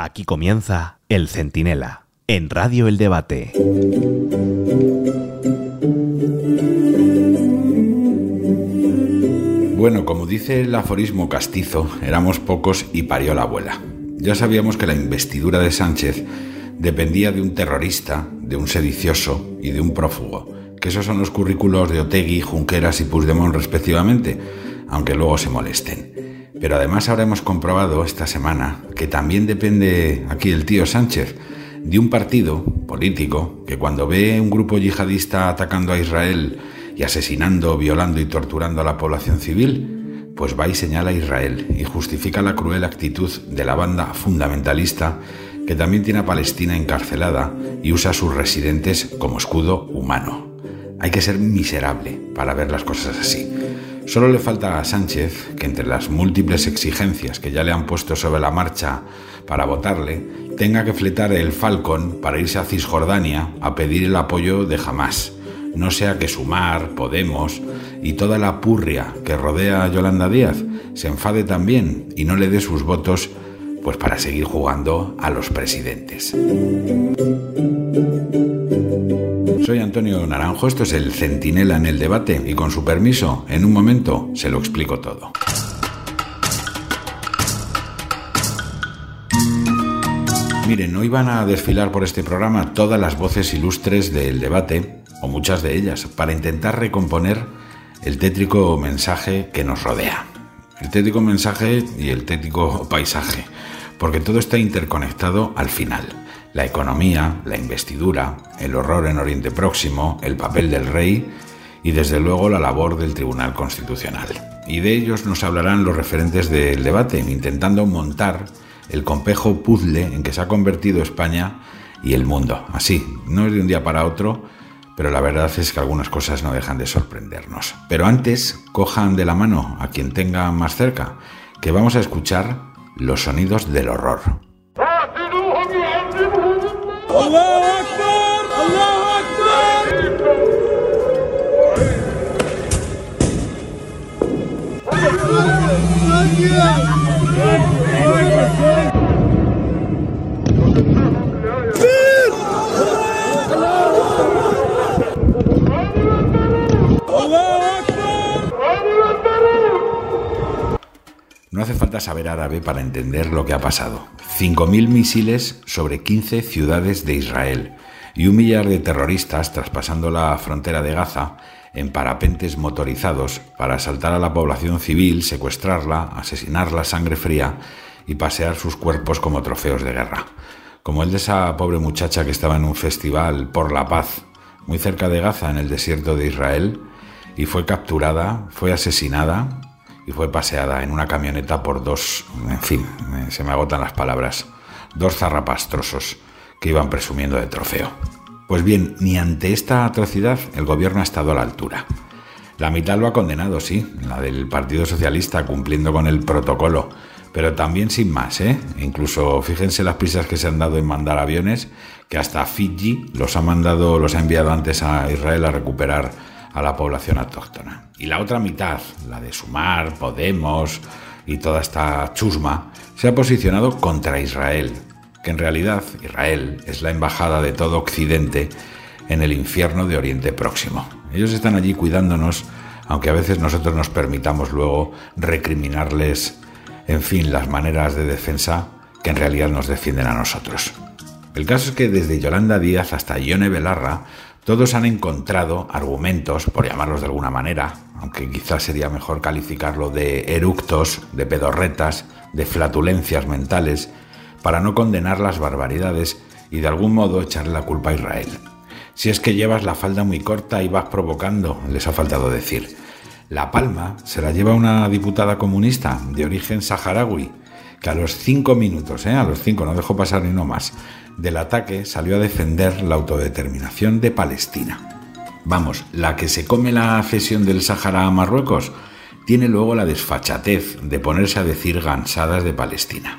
Aquí comienza El Centinela, en Radio El Debate. Bueno, como dice el aforismo castizo, éramos pocos y parió la abuela. Ya sabíamos que la investidura de Sánchez dependía de un terrorista, de un sedicioso y de un prófugo, que esos son los currículos de Otegui, Junqueras y Puigdemont respectivamente, aunque luego se molesten. Pero además ahora hemos comprobado esta semana que también depende aquí el tío Sánchez de un partido político que cuando ve un grupo yihadista atacando a Israel y asesinando, violando y torturando a la población civil, pues va y señala a Israel y justifica la cruel actitud de la banda fundamentalista que también tiene a Palestina encarcelada y usa a sus residentes como escudo humano. Hay que ser miserable para ver las cosas así. Solo le falta a Sánchez que entre las múltiples exigencias que ya le han puesto sobre la marcha para votarle, tenga que fletar el Falcon para irse a Cisjordania a pedir el apoyo de Hamas. No sea que Sumar, Podemos y toda la purria que rodea a Yolanda Díaz se enfade también y no le dé sus votos pues para seguir jugando a los presidentes. Soy Antonio Naranjo, esto es el Centinela en el debate y con su permiso, en un momento se lo explico todo. Miren, hoy van a desfilar por este programa todas las voces ilustres del debate o muchas de ellas, para intentar recomponer el tétrico mensaje que nos rodea. El tétrico mensaje y el tétrico paisaje, porque todo está interconectado al final. La economía, la investidura, el horror en Oriente Próximo, el papel del rey y desde luego la labor del Tribunal Constitucional. Y de ellos nos hablarán los referentes del debate, intentando montar el complejo puzzle en que se ha convertido España y el mundo. Así, no es de un día para otro, pero la verdad es que algunas cosas no dejan de sorprendernos. Pero antes, cojan de la mano a quien tenga más cerca, que vamos a escuchar los sonidos del horror. No hace falta saber árabe para entender lo que ha pasado. 5.000 misiles sobre 15 ciudades de Israel y un millar de terroristas traspasando la frontera de Gaza en parapentes motorizados para asaltar a la población civil, secuestrarla, asesinarla sangre fría y pasear sus cuerpos como trofeos de guerra. Como el de esa pobre muchacha que estaba en un festival por la paz muy cerca de Gaza en el desierto de Israel y fue capturada, fue asesinada y fue paseada en una camioneta por dos, en fin, se me agotan las palabras, dos zarrapastrosos que iban presumiendo de trofeo. Pues bien, ni ante esta atrocidad el gobierno ha estado a la altura. La mitad lo ha condenado, sí, la del Partido Socialista cumpliendo con el protocolo, pero también sin más, ¿eh? Incluso fíjense las prisas que se han dado en mandar aviones, que hasta Fiji los ha mandado, los ha enviado antes a Israel a recuperar a la población autóctona. Y la otra mitad, la de Sumar, Podemos y toda esta chusma, se ha posicionado contra Israel, que en realidad Israel es la embajada de todo Occidente en el infierno de Oriente Próximo. Ellos están allí cuidándonos, aunque a veces nosotros nos permitamos luego recriminarles, en fin, las maneras de defensa que en realidad nos defienden a nosotros. El caso es que desde Yolanda Díaz hasta Ione Belarra todos han encontrado argumentos, por llamarlos de alguna manera, aunque quizás sería mejor calificarlo de eructos, de pedorretas, de flatulencias mentales, para no condenar las barbaridades y de algún modo echarle la culpa a Israel. Si es que llevas la falda muy corta y vas provocando, les ha faltado decir. La palma se la lleva una diputada comunista de origen saharaui, que a los cinco minutos, ¿eh? a los cinco, no dejó pasar ni no más, del ataque salió a defender la autodeterminación de Palestina. Vamos, la que se come la cesión del Sáhara a Marruecos tiene luego la desfachatez de ponerse a decir gansadas de Palestina.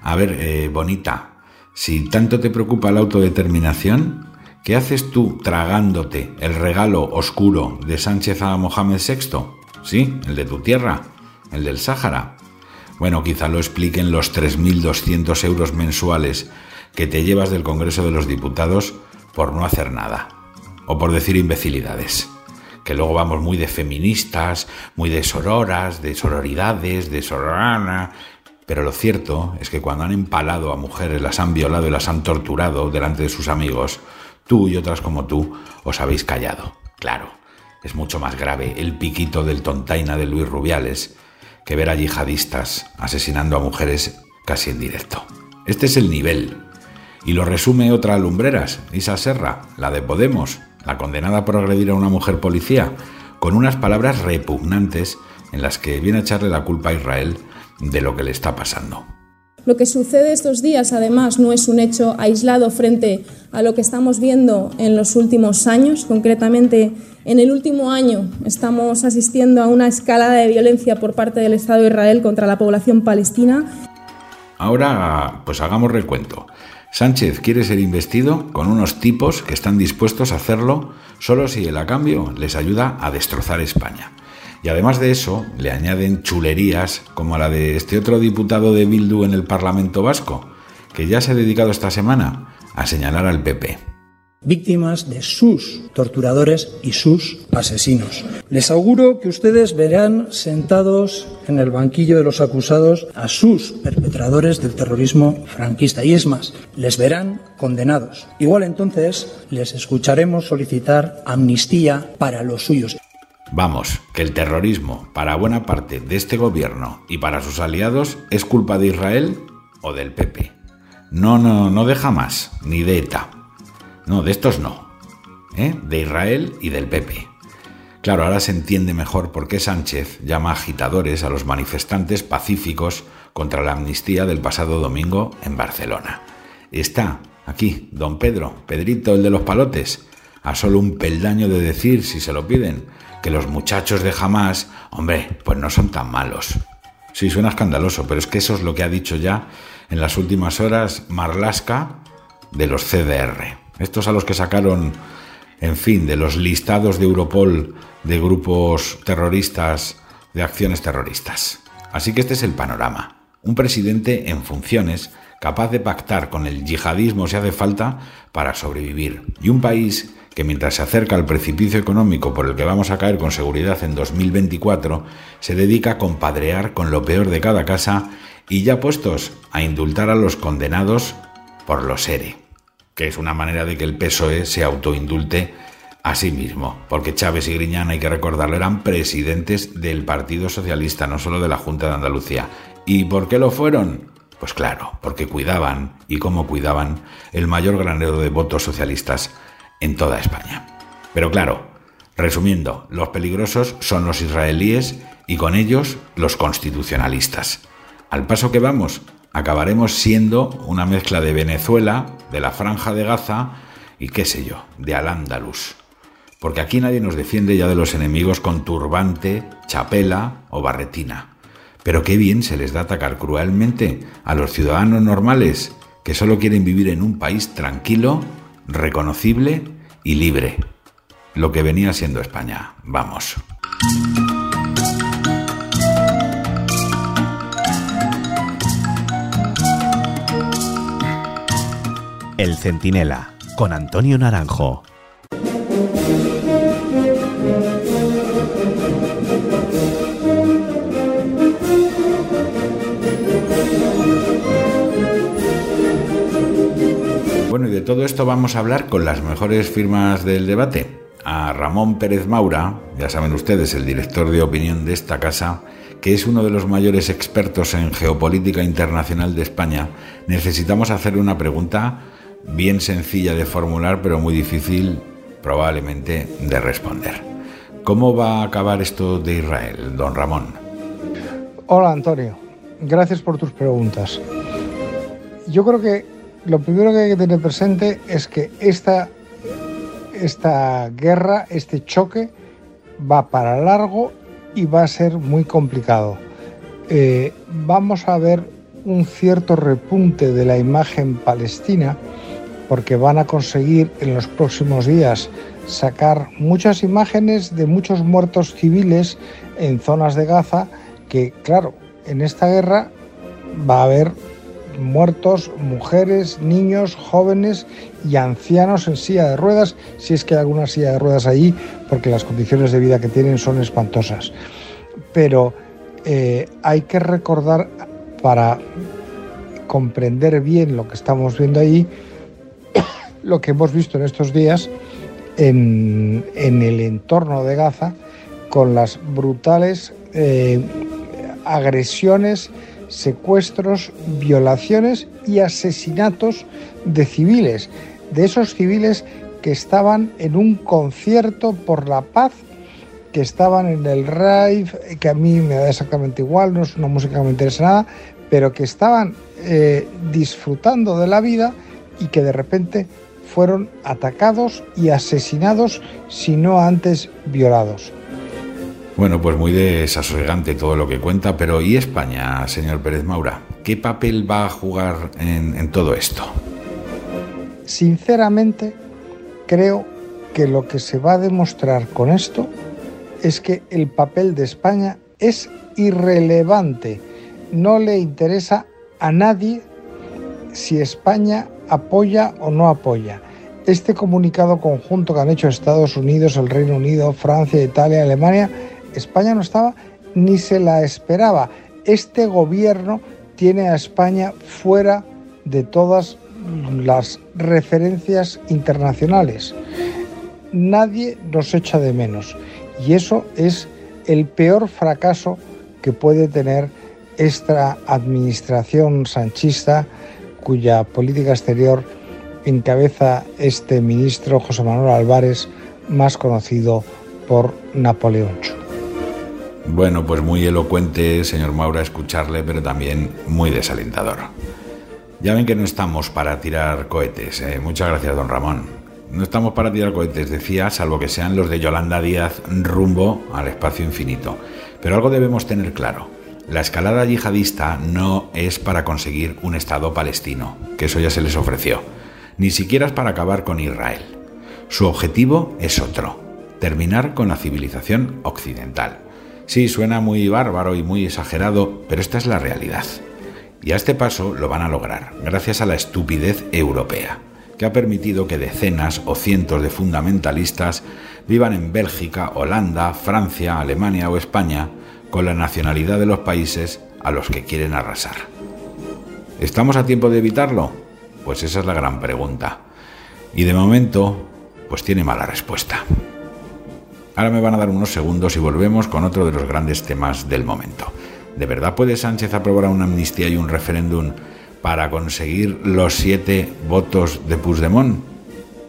A ver, eh, bonita, si tanto te preocupa la autodeterminación, ¿qué haces tú tragándote el regalo oscuro de Sánchez a Mohamed VI? Sí, el de tu tierra, el del Sáhara. Bueno, quizá lo expliquen los 3.200 euros mensuales que te llevas del Congreso de los Diputados por no hacer nada o por decir imbecilidades. Que luego vamos muy de feministas, muy de sororas, de sororidades, de sororana. Pero lo cierto es que cuando han empalado a mujeres, las han violado y las han torturado delante de sus amigos, tú y otras como tú os habéis callado. Claro, es mucho más grave el piquito del tontaina de Luis Rubiales que ver a yihadistas asesinando a mujeres casi en directo. Este es el nivel. Y lo resume otra lumbreras, Isa Serra, la de Podemos, la condenada por agredir a una mujer policía, con unas palabras repugnantes en las que viene a echarle la culpa a Israel de lo que le está pasando. Lo que sucede estos días, además, no es un hecho aislado frente a lo que estamos viendo en los últimos años. Concretamente, en el último año estamos asistiendo a una escalada de violencia por parte del Estado de Israel contra la población palestina. Ahora, pues hagamos recuento. Sánchez quiere ser investido con unos tipos que están dispuestos a hacerlo solo si el a cambio les ayuda a destrozar España. Y además de eso, le añaden chulerías como la de este otro diputado de Bildu en el Parlamento Vasco, que ya se ha dedicado esta semana a señalar al PP víctimas de sus torturadores y sus asesinos. Les auguro que ustedes verán sentados en el banquillo de los acusados a sus perpetradores del terrorismo franquista. Y es más, les verán condenados. Igual entonces les escucharemos solicitar amnistía para los suyos. Vamos, que el terrorismo, para buena parte de este gobierno y para sus aliados, es culpa de Israel o del PP. No, no, no deja más, ni de ETA. No, de estos no. ¿eh? De Israel y del PP. Claro, ahora se entiende mejor por qué Sánchez llama agitadores a los manifestantes pacíficos contra la amnistía del pasado domingo en Barcelona. Está aquí, don Pedro, Pedrito, el de los palotes, a solo un peldaño de decir, si se lo piden, que los muchachos de Hamas, hombre, pues no son tan malos. Sí, suena escandaloso, pero es que eso es lo que ha dicho ya en las últimas horas Marlaska de los CDR. Estos a los que sacaron, en fin, de los listados de Europol de grupos terroristas, de acciones terroristas. Así que este es el panorama. Un presidente en funciones capaz de pactar con el yihadismo si hace falta para sobrevivir. Y un país que mientras se acerca al precipicio económico por el que vamos a caer con seguridad en 2024, se dedica a compadrear con lo peor de cada casa y ya puestos a indultar a los condenados por los ERE que es una manera de que el PSOE se autoindulte a sí mismo, porque Chávez y Griñán, hay que recordarlo, eran presidentes del Partido Socialista, no solo de la Junta de Andalucía. ¿Y por qué lo fueron? Pues claro, porque cuidaban, y cómo cuidaban, el mayor granero de votos socialistas en toda España. Pero claro, resumiendo, los peligrosos son los israelíes y con ellos los constitucionalistas. Al paso que vamos, acabaremos siendo una mezcla de Venezuela, de la Franja de Gaza y qué sé yo, de Al-Ándalus. Porque aquí nadie nos defiende ya de los enemigos con turbante, chapela o barretina. Pero qué bien se les da atacar cruelmente a los ciudadanos normales que solo quieren vivir en un país tranquilo, reconocible y libre. Lo que venía siendo España. Vamos. El Centinela, con Antonio Naranjo. Bueno, y de todo esto vamos a hablar con las mejores firmas del debate. A Ramón Pérez Maura, ya saben ustedes, el director de opinión de esta casa, que es uno de los mayores expertos en geopolítica internacional de España, necesitamos hacerle una pregunta bien sencilla de formular, pero muy difícil probablemente de responder. ¿Cómo va a acabar esto de Israel, don Ramón? Hola Antonio, gracias por tus preguntas. Yo creo que lo primero que hay que tener presente es que esta, esta guerra, este choque, va para largo y va a ser muy complicado. Eh, vamos a ver un cierto repunte de la imagen palestina porque van a conseguir en los próximos días sacar muchas imágenes de muchos muertos civiles en zonas de Gaza que, claro, en esta guerra va a haber muertos, mujeres, niños, jóvenes y ancianos en silla de ruedas, si es que hay alguna silla de ruedas allí, porque las condiciones de vida que tienen son espantosas. Pero eh, hay que recordar para comprender bien lo que estamos viendo allí, lo que hemos visto en estos días en, el entorno de Gaza, con las brutales eh, agresiones secuestros, violaciones y asesinatos de civiles, de esos civiles que estaban en un concierto por la paz, que estaban en el rave, que a mí me da exactamente igual, no es una música que me interesa nada, pero que estaban eh, disfrutando de la vida y que de repente fueron atacados y asesinados, si no antes violados. Bueno, pues muy desasosegante todo lo que cuenta, pero ¿y España, señor Pérez Maura? ¿Qué papel va a jugar en, todo esto? Sinceramente, creo que lo que se va a demostrar con esto es que el papel de España es irrelevante. No le interesa a nadie si España apoya o no apoya. Este comunicado conjunto que han hecho Estados Unidos, el Reino Unido, Francia, Italia, Alemania España no estaba ni se la esperaba. Este gobierno tiene a España fuera de todas las referencias internacionales. Nadie nos echa de menos y eso es el peor fracaso que puede tener esta administración sanchista cuya política exterior encabeza este ministro José Manuel Álvarez, más conocido por Napoleón bueno, pues muy elocuente, señor Maura, escucharle, pero también muy desalentador. Ya ven que no estamos para tirar cohetes. ¿eh? Muchas gracias, don Ramón. No estamos para tirar cohetes, decía, salvo que sean los de Yolanda Díaz rumbo al espacio infinito. Pero algo debemos tener claro. La escalada yihadista no es para conseguir un Estado palestino, que eso ya se les ofreció. Ni siquiera es para acabar con Israel. Su objetivo es otro, terminar con la civilización occidental. Sí, suena muy bárbaro y muy exagerado, pero esta es la realidad. Y a este paso lo van a lograr, gracias a la estupidez europea, que ha permitido que decenas o cientos de fundamentalistas vivan en Bélgica, Holanda, Francia, Alemania o España con la nacionalidad de los países a los que quieren arrasar. ¿Estamos a tiempo de evitarlo? Pues esa es la gran pregunta. Y de momento, pues tiene mala respuesta. Ahora me van a dar unos segundos y volvemos con otro de los grandes temas del momento. ¿De verdad puede Sánchez aprobar una amnistía y un referéndum para conseguir los siete votos de Puigdemont?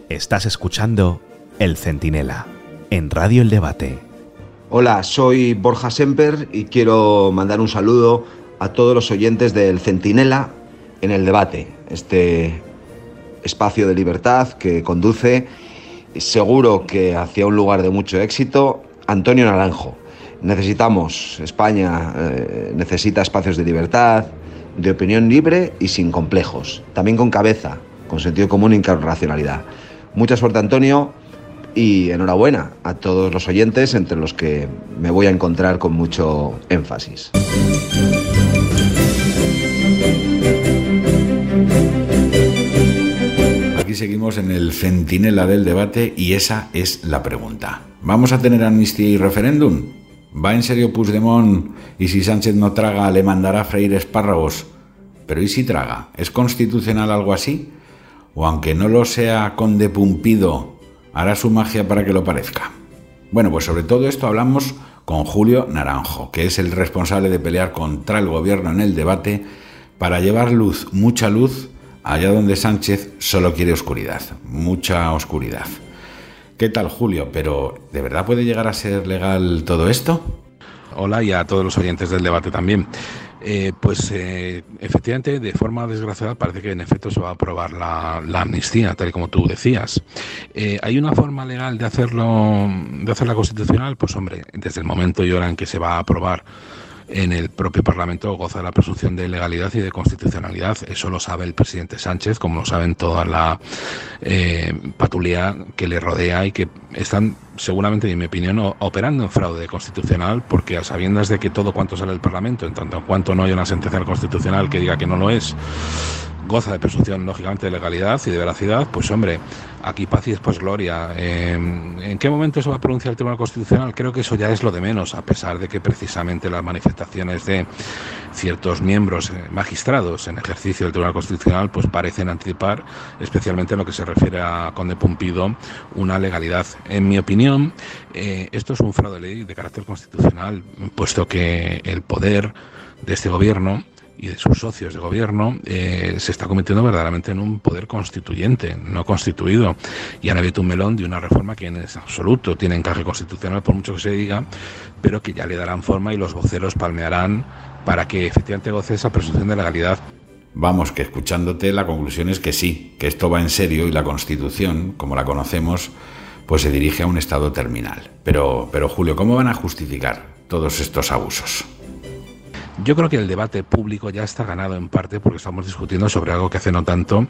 Estás escuchando El Centinela en Radio El Debate. Hola, soy Borja Semper y quiero mandar un saludo a todos los oyentes del Centinela en el debate, este espacio de libertad que conduce seguro que hacia un lugar de mucho éxito, Antonio Naranjo. Necesitamos, España eh, necesita espacios de libertad, de opinión libre y sin complejos, también con cabeza, con sentido común y con racionalidad. Mucha suerte Antonio y enhorabuena a todos los oyentes entre los que me voy a encontrar con mucho énfasis. seguimos en el centinela del debate y esa es la pregunta. ¿Vamos a tener amnistía y referéndum? ¿Va en serio Puigdemont y si Sánchez no traga le mandará a freír espárragos? Pero ¿y si traga? ¿Es constitucional algo así? ¿O aunque no lo sea conde Pumpido, hará su magia para que lo parezca? Bueno, pues sobre todo esto hablamos con Julio Naranjo, que es el responsable de pelear contra el gobierno en el debate para llevar luz, mucha luz, allá donde Sánchez solo quiere oscuridad, mucha oscuridad. ¿Qué tal, Julio? ¿Pero de verdad puede llegar a ser legal todo esto? Hola y a todos los oyentes del debate también. Eh, pues eh, efectivamente, de forma desgraciada, parece que en efecto se va a aprobar la, amnistía, tal y como tú decías. Eh, ¿Hay una forma legal de hacerlo, de hacerla constitucional? Pues hombre, desde el momento y hora en que se va a aprobar en el propio Parlamento goza de la presunción de legalidad y de constitucionalidad. Eso lo sabe el presidente Sánchez, como lo saben toda la eh, patulea que le rodea y que están seguramente, en mi opinión, operando en fraude constitucional, porque a sabiendas de que todo cuanto sale del Parlamento, en tanto en cuanto no hay una sentencia constitucional que diga que no lo es, goza de presunción, lógicamente, de legalidad y de veracidad, pues hombre, aquí paz y después gloria. Em, ¿En qué momento se va a pronunciar el Tribunal Constitucional? Creo que eso ya es lo de menos, a pesar de que precisamente las manifestaciones de ciertos miembros eh, magistrados en ejercicio del Tribunal Constitucional pues parecen anticipar, especialmente en lo que se refiere a Conde Pumpido, una legalidad. En mi opinión, eh, esto es un fraude de ley de carácter constitucional, puesto que el poder de este gobierno y de sus socios de gobierno eh, se está convirtiendo verdaderamente en un poder constituyente, no constituido. Y han abierto un melón de una reforma que en absoluto tiene encaje constitucional, por mucho que se diga, pero que ya le darán forma y los voceros palmearán para que efectivamente goce esa presunción de legalidad. Vamos, que escuchándote la conclusión es que sí, que esto va en serio y la Constitución, como la conocemos, pues se dirige a un estado terminal. Pero, pero Julio, ¿cómo van a justificar todos estos abusos? Yo creo que el debate público ya está ganado en parte porque estamos discutiendo sobre algo que hace no tanto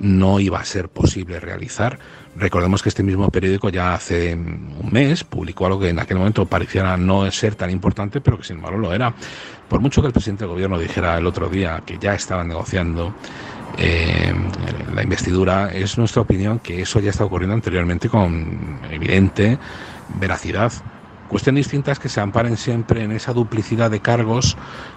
no iba a ser posible realizar. Recordemos que este mismo periódico ya hace un mes publicó algo que en aquel momento pareciera no ser tan importante, pero que sin embargo lo era. Por mucho que el presidente del gobierno dijera el otro día que ya estaban negociando eh, la investidura, es nuestra opinión que eso ya está ocurriendo anteriormente con evidente veracidad. Cuestión distinta es que se amparen siempre en esa duplicidad de cargos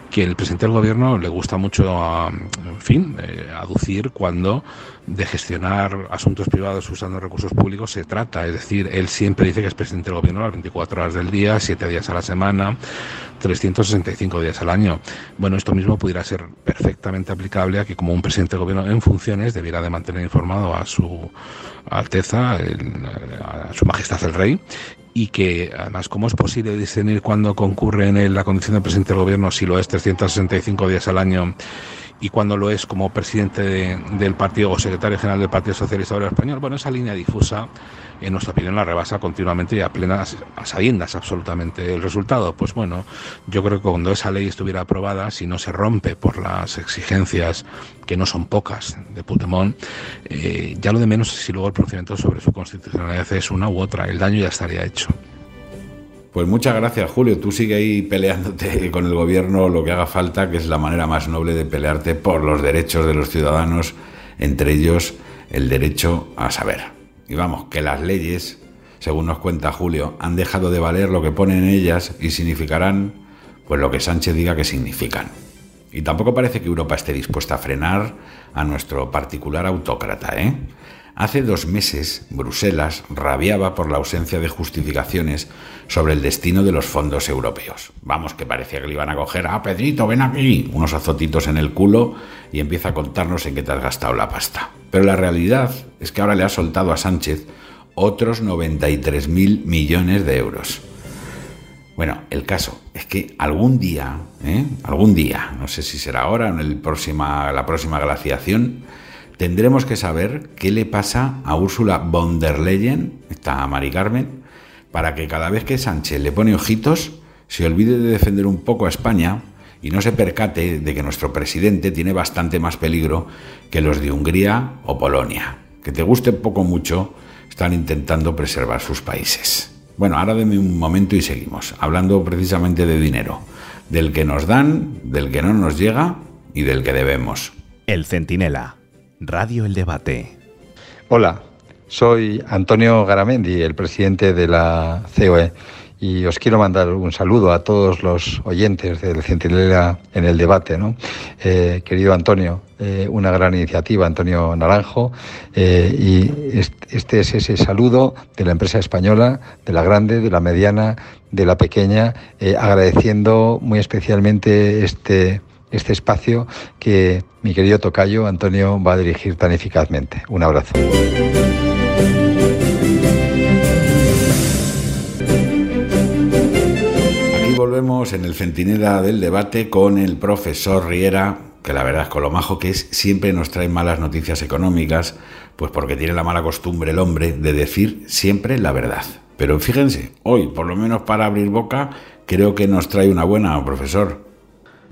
que el presidente del gobierno le gusta mucho, en fin, eh, aducir cuando de gestionar asuntos privados usando recursos públicos se trata. Es decir, él siempre dice que es presidente del gobierno las 24 horas del día, 7 días a la semana, 365 días al año. Bueno, esto mismo pudiera ser perfectamente aplicable a que como un presidente del gobierno en funciones debiera de mantener informado a su Alteza, a su Majestad el Rey, y que además, ¿cómo es posible discernir cuando concurre en él la condición de presidente del gobierno si lo es 365 días al año y cuando lo es como presidente del partido o secretario general del Partido Socialista Obrero Español? Bueno, esa línea difusa, en nuestra opinión, la rebasa continuamente y a plenas a sabiendas absolutamente. El resultado, pues bueno, yo creo que cuando esa ley estuviera aprobada, si no se rompe por las exigencias que no son pocas de Putemón, eh, ya lo de menos es si luego el procedimiento sobre su constitucionalidad es una u otra. El daño ya estaría hecho. Pues muchas gracias, Julio. Tú sigue ahí peleándote con el gobierno lo que haga falta, que es la manera más noble de pelearte por los derechos de los ciudadanos, entre ellos el derecho a saber. Y vamos, que las leyes, según nos cuenta Julio, han dejado de valer lo que ponen en ellas y significarán pues lo que Sánchez diga que significan. Y tampoco parece que Europa esté dispuesta a frenar a nuestro particular autócrata, ¿eh? Hace dos meses, Bruselas rabiaba por la ausencia de justificaciones sobre el destino de los fondos europeos. Vamos, que parecía que le iban a coger, ah, Pedrito, ven aquí, unos azotitos en el culo y empieza a contarnos en qué te has gastado la pasta. Pero la realidad es que ahora le ha soltado a Sánchez otros 93.000 millones de euros. Bueno, el caso es que algún día, ¿eh? algún día, no sé si será ahora o en el la próxima glaciación, tendremos que saber qué le pasa a Úrsula von der Leyen, esta Mari Carmen, para que cada vez que Sánchez le pone ojitos, se olvide de defender un poco a España y no se percate de que nuestro presidente tiene bastante más peligro que los de Hungría o Polonia, que te guste poco mucho, están intentando preservar sus países. Bueno, ahora deme un momento y seguimos, hablando precisamente de dinero, del que nos dan, del que no nos llega y del que debemos. El Centinela Radio El Debate. Hola, soy Antonio Garamendi, el presidente de la COE, y os quiero mandar un saludo a todos los oyentes del Centinela en el debate. ¿no? Eh, querido Antonio, eh, una gran iniciativa, Antonio Naranjo, eh, y este es ese saludo de la empresa española, de la grande, de la mediana, de la pequeña, agradeciendo muy especialmente este este espacio que mi querido tocayo Antonio va a dirigir tan eficazmente. Un abrazo. Aquí volvemos en el centinela del debate con el profesor Riera, que la verdad es con lo majo que es, siempre nos trae malas noticias económicas, pues porque tiene la mala costumbre el hombre de decir siempre la verdad. Pero fíjense, hoy, por lo menos para abrir boca, Creo que nos trae una buena, profesor.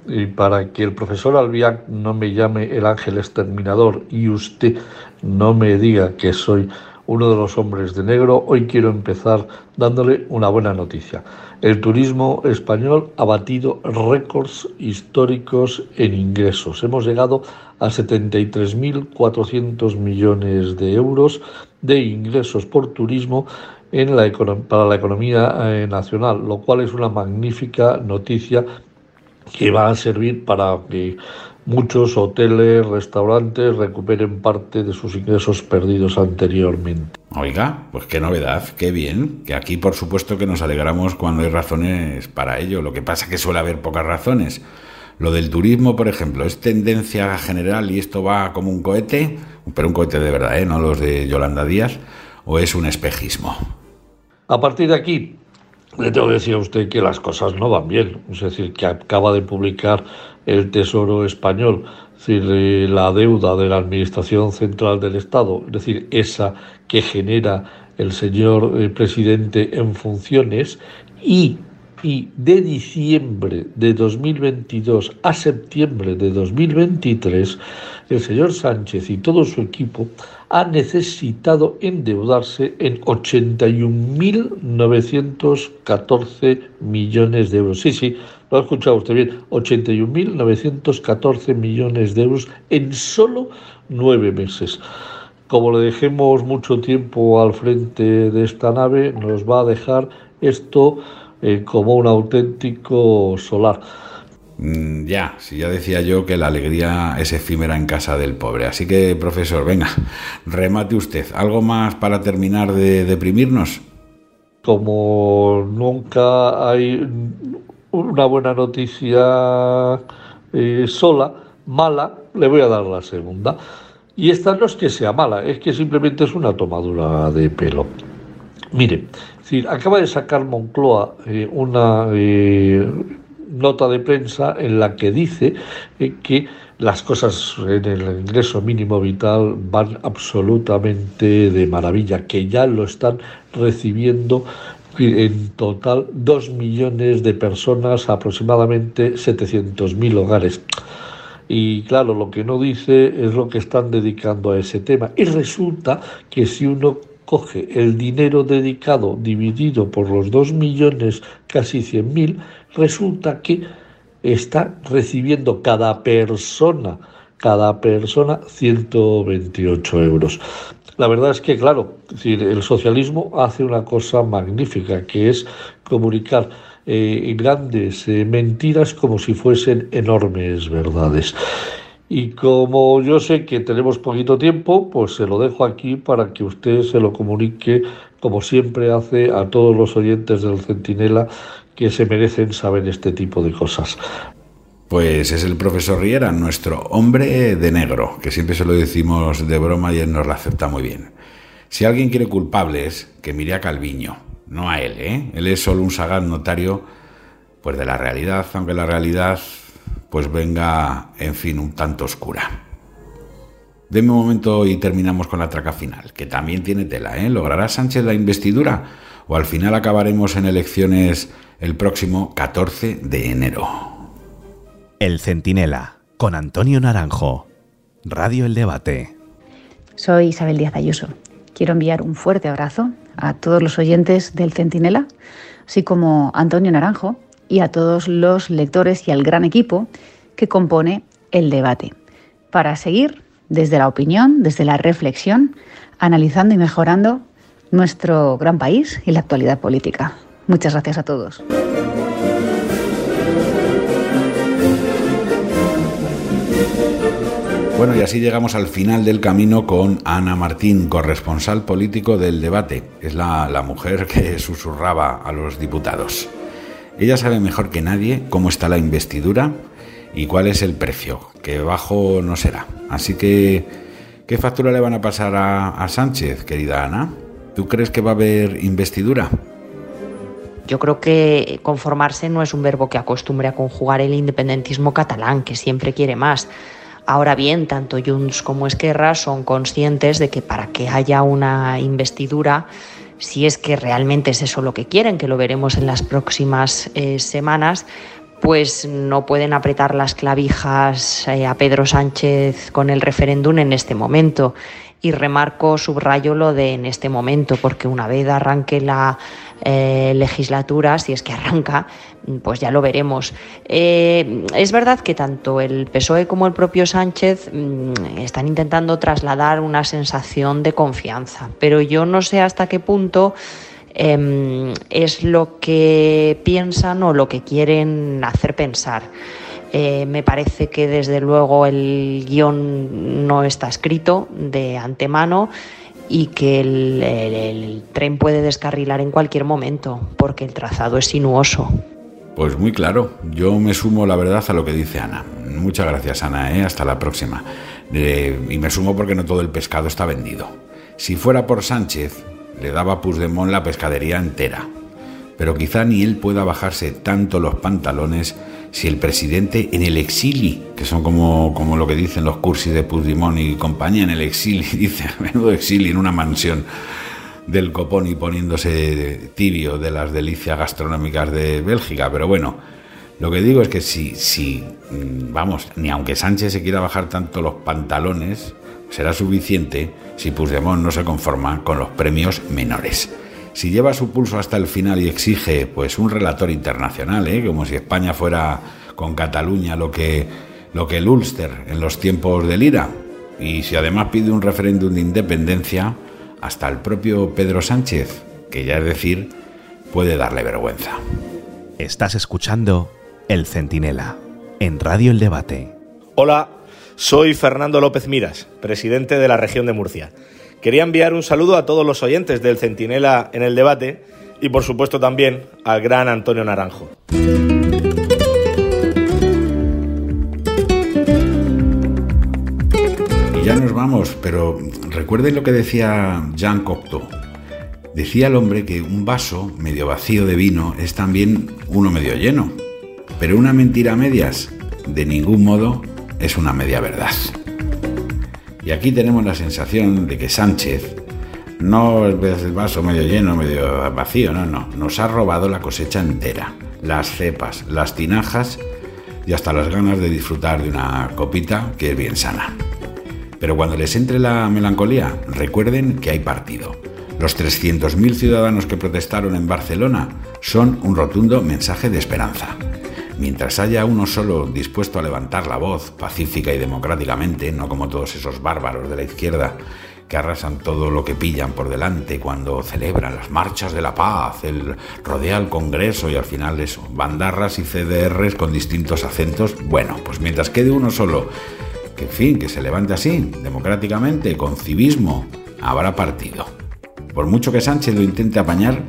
Y para que el profesor Albiac no me llame el ángel exterminador y usted no me diga que soy uno de los hombres de negro, hoy quiero empezar dándole una buena noticia. El turismo español ha batido récords históricos en ingresos. Hemos llegado a 73.400 millones de euros de ingresos por turismo en para la economía eh, nacional, lo cual es una magnífica noticia que va a servir para que muchos hoteles, restaurantes recuperen parte de sus ingresos perdidos anteriormente. Oiga, pues qué novedad, qué bien, que aquí por supuesto que nos alegramos cuando hay razones para ello, lo que pasa es que suele haber pocas razones. Lo del turismo, por ejemplo, ¿es tendencia general y esto va como un cohete? Pero un cohete de verdad, ¿eh? no los de Yolanda Díaz, o es un espejismo. A partir de aquí, le tengo que decir a usted que las cosas no van bien. Es decir, que acaba de publicar el Tesoro español, es decir, eh, la deuda de la Administración Central del Estado, es decir, esa que genera el señor eh, presidente en funciones, y, y de diciembre de 2022 a septiembre de 2023, el señor Sánchez y todo su equipo ha necesitado endeudarse en 81.914 millones de euros. Sí, sí, lo ha escuchado usted bien, 81.914 millones de euros en solo nueve meses. Como le dejemos mucho tiempo al frente de esta nave, nos va a dejar esto eh, como un auténtico solar. Mm, ya, si ya decía yo que la alegría es efímera en casa del pobre. Así que, profesor, venga, remate usted. ¿Algo más para terminar de deprimirnos? Como nunca hay una buena noticia eh, sola, mala, le voy a dar la segunda. Y esta no es que sea mala, es que simplemente es una tomadura de pelo. Mire, acaba de sacar Moncloa eh, una eh, nota de prensa en la que dice que las cosas en el ingreso mínimo vital van absolutamente de maravilla, que ya lo están recibiendo en total dos millones de personas, aproximadamente 700.000 hogares. Y claro, lo que no dice es lo que están dedicando a ese tema. Y resulta que si uno coge el dinero dedicado dividido por los dos millones, casi 100.000, resulta que está recibiendo cada persona, cada persona 128 euros. La verdad es que, claro, el socialismo hace una cosa magnífica, que es comunicar eh, grandes eh, mentiras como si fuesen enormes verdades. Y como yo sé que tenemos poquito tiempo, pues se lo dejo aquí para que usted se lo comunique, como siempre hace, a todos los oyentes del Centinela que se merecen saber este tipo de cosas. Pues es el profesor Riera, nuestro hombre de negro, que siempre se lo decimos de broma y él nos lo acepta muy bien. Si alguien quiere culpables, que mire a Calviño, no a él, ¿eh? Él es solo un sagaz notario, pues de la realidad, aunque la realidad pues venga, en fin, un tanto oscura. Deme un momento y terminamos con la traca final, que también tiene tela, ¿eh? ¿Logrará Sánchez la investidura? ¿O al final acabaremos en elecciones el próximo 14 de enero? El Centinela, con Antonio Naranjo. Radio El Debate. Soy Isabel Díaz Ayuso. Quiero enviar un fuerte abrazo a todos los oyentes del Centinela, así como a Antonio Naranjo y a todos los lectores y al gran equipo que compone el debate, para seguir desde la opinión, desde la reflexión, analizando y mejorando nuestro gran país y la actualidad política. Muchas gracias a todos. Bueno, y así llegamos al final del camino con Ana Martín, corresponsal político del debate. Es la, la, mujer que susurraba a los diputados. Ella sabe mejor que nadie cómo está la investidura y cuál es el precio, que bajo no será. Así que, ¿qué factura le van a pasar a, a Sánchez, querida Ana? ¿Tú crees que va a haber investidura? Yo creo que conformarse no es un verbo que acostumbre a conjugar el independentismo catalán, que siempre quiere más. Ahora bien, tanto Junts como Esquerra son conscientes de que para que haya una investidura si es que realmente es eso lo que quieren, que lo veremos en las próximas eh, semanas, pues no pueden apretar las clavijas eh, a Pedro Sánchez con el referéndum en este momento. Y remarco, subrayo lo de en este momento, porque una vez arranque la eh, legislatura, si es que arranca, pues ya lo veremos. Eh, es verdad que tanto el PSOE como el propio Sánchez mm, están intentando trasladar una sensación de confianza, pero yo no sé hasta qué punto em, es lo que piensan o lo que quieren hacer pensar. Eh, me parece que desde luego el guion no está escrito de antemano y que el, tren puede descarrilar en cualquier momento porque el trazado es sinuoso. Pues muy claro, yo me sumo la verdad a lo que dice Ana. Muchas gracias Ana, ¿eh? hasta la próxima. Eh, y me sumo porque no todo el pescado está vendido. Si fuera por Sánchez, le daba a Puigdemont la pescadería entera. Pero quizá ni él pueda bajarse tanto los pantalones si el presidente en el exili, que son como, como lo que dicen los cursis de Puigdemont y compañía en el exili, dice, menudo exili en una mansión del copón y poniéndose tibio de las delicias gastronómicas de Bélgica, pero bueno, lo que digo es que si, si, mm, vamos, ni aunque Sánchez se quiera bajar tanto los pantalones, será suficiente si Puigdemont no se conforma con los premios menores si lleva su pulso hasta el final y exige pues un relator internacional, ¿eh? como si España fuera con Cataluña lo que, lo que el Ulster en los tiempos del IRA, y si además pide un referéndum de independencia, hasta el propio Pedro Sánchez, que ya es decir, puede darle vergüenza. Estás escuchando El Centinela, en Radio El Debate. Hola, soy Fernando López Miras, presidente de la región de Murcia. Quería enviar un saludo a todos los oyentes del Centinela en el debate y por supuesto también al gran Antonio Naranjo. Y ya nos vamos, pero recuerden lo que decía Jean Cocteau. Decía el hombre que un vaso medio vacío de vino es también uno medio lleno, pero una mentira a medias de ningún modo es una media verdad. Y aquí tenemos la sensación de que Sánchez no es el vaso medio lleno, medio vacío, no, no. Nos ha robado la cosecha entera. Las cepas, las tinajas y hasta las ganas de disfrutar de una copita que es bien sana. Pero cuando les entre la melancolía, recuerden que hay partido. Los 300.000 ciudadanos que protestaron en Barcelona son un rotundo mensaje de esperanza. Mientras haya uno solo dispuesto a levantar la voz pacífica y democráticamente, no como todos esos bárbaros de la izquierda que arrasan todo lo que pillan por delante cuando celebran las marchas de la paz, el rodea el Congreso y al final eso, bandarras y CDRs con distintos acentos. Bueno, pues mientras quede uno solo, que en fin, que se levante así, democráticamente, con civismo, habrá partido. Por mucho que Sánchez lo intente apañar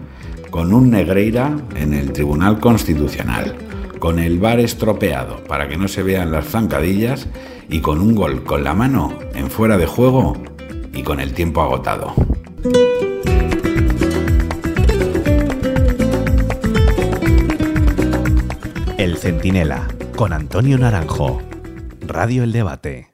con un Negreira en el Tribunal Constitucional con el bar estropeado para que no se vean las zancadillas y con un gol con la mano en fuera de juego y con el tiempo agotado. El Centinela, con Antonio Naranjo. Radio El Debate.